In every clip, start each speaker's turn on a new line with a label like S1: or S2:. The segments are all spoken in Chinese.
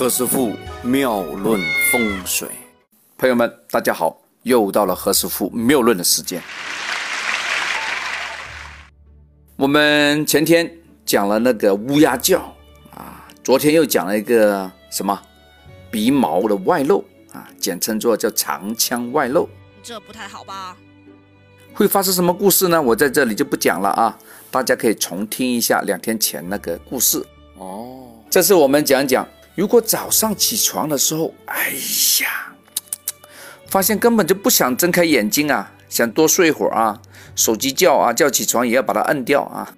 S1: 何师傅妙论风水，朋友们，大家好，又到了何师傅妙论的时间。我们前天讲了那个乌鸦叫啊，昨天又讲了一个什么鼻毛的外露啊，简称作叫长腔外露，
S2: 这不太好吧？
S1: 会发生什么故事呢？我在这里就不讲了啊，大家可以重听一下两天前那个故事哦。这次我们讲讲，如果早上起床的时候，哎呀，发现根本就不想睁开眼睛啊，想多睡一会儿啊。手机叫啊，叫起床也要把它摁掉啊。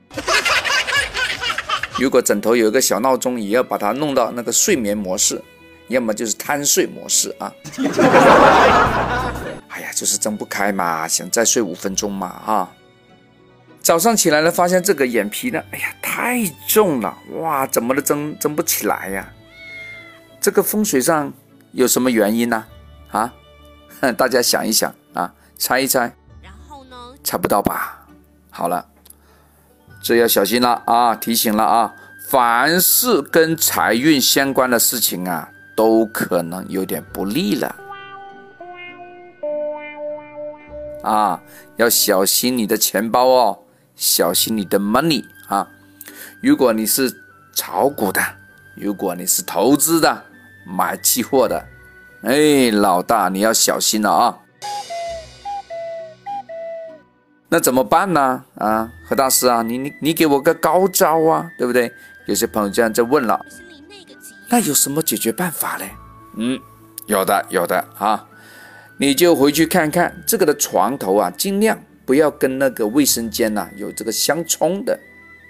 S1: 如果枕头有一个小闹钟，也要把它弄到那个睡眠模式，要么就是贪睡模式啊。哎呀，就是睁不开嘛，想再睡五分钟嘛啊。早上起来了，发现这个眼皮呢，哎呀，太重了，哇，怎么都睁睁不起来呀？这个风水上有什么原因呢？啊，大家想一想啊，猜一猜。然后呢猜不到吧？好了，这要小心了啊！提醒了啊！凡是跟财运相关的事情啊，都可能有点不利了啊！要小心你的钱包哦，小心你的 money 啊！如果你是炒股的，如果你是投资的，买期货的，哎，老大你要小心了啊！那怎么办呢？啊，何大师啊，你你你给我个高招啊，对不对？有些朋友这样在问了，那有什么解决办法嘞？嗯，有的有的啊，你就回去看看这个的床头啊，尽量不要跟那个卫生间呐有这个相冲的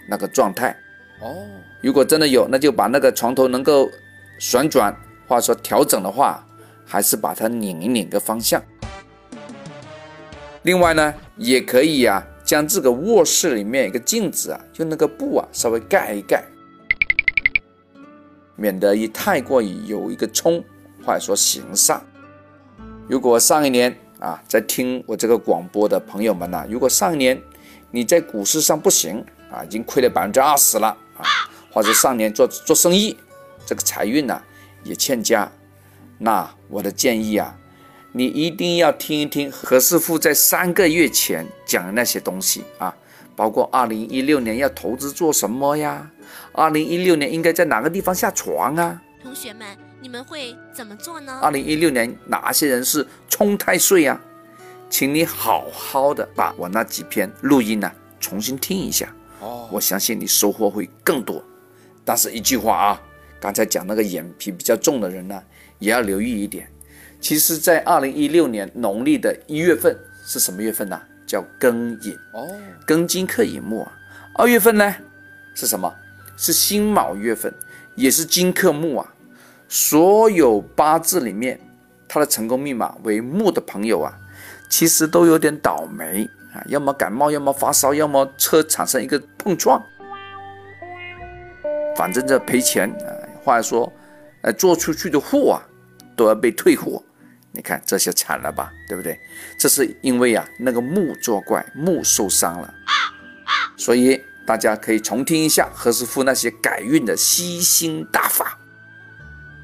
S1: 那个状态。哦，如果真的有，那就把那个床头能够旋转或者说调整的话，还是把它拧一拧个方向。另外呢，也可以呀，将这个卧室里面一个镜子啊，用那个布啊稍微盖一盖，免得一太过于有一个冲，或者说形煞。如果上一年啊，在听我这个广播的朋友们呢，如果上一年你在股市上不行啊，已经亏了百分之二十了啊，或者上年做做生意这个财运呢也欠佳，那我的建议啊。你一定要听一听何师傅在三个月前讲的那些东西啊，包括二零一六年要投资做什么呀？二零一六年应该在哪个地方下床啊？
S2: 同学们，你们会怎么做呢？
S1: 二零一六年哪些人是冲太岁呀？请你好好的把我那几篇录音呢重新听一下哦，我相信你收获会更多。但是一句话啊，刚才讲那个眼皮比较重的人呢，也要留意一点。其实，在二零一六年农历的一月份是什么月份呢？叫庚寅哦，庚金克寅木啊。二月份呢是什么？是辛卯月份，也是金克木啊。所有八字里面，他的成功密码为木的朋友啊，其实都有点倒霉啊，要么感冒，要么发烧，要么车产生一个碰撞，反正这赔钱啊。话说，呃，做出去的货啊，都要被退货。你看这些惨了吧，对不对？这是因为啊，那个木作怪，木受伤了，所以大家可以重听一下何师傅那些改运的吸星大法，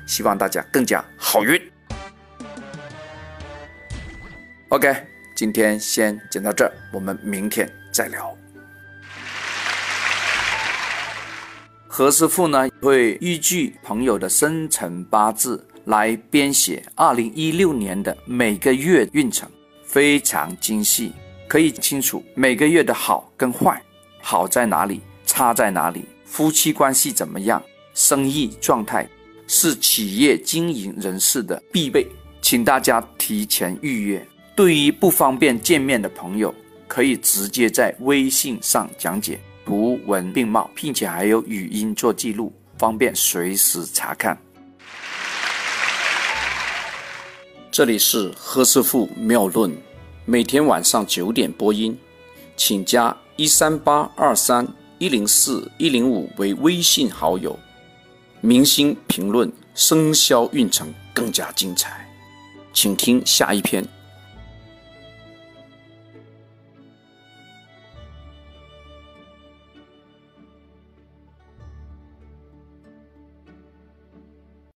S1: 希望大家更加好运。OK，今天先讲到这儿，我们明天再聊。何师傅呢会依据朋友的生辰八字。来编写二零一六年的每个月运程，非常精细，可以清楚每个月的好跟坏，好在哪里，差在哪里，夫妻关系怎么样，生意状态，是企业经营人士的必备，请大家提前预约。对于不方便见面的朋友，可以直接在微信上讲解，图文并茂，并且还有语音做记录，方便随时查看。这里是何师傅妙论，每天晚上九点播音，请加一三八二三一零四一零五为微信好友。明星评论生肖运程更加精彩，请听下一篇。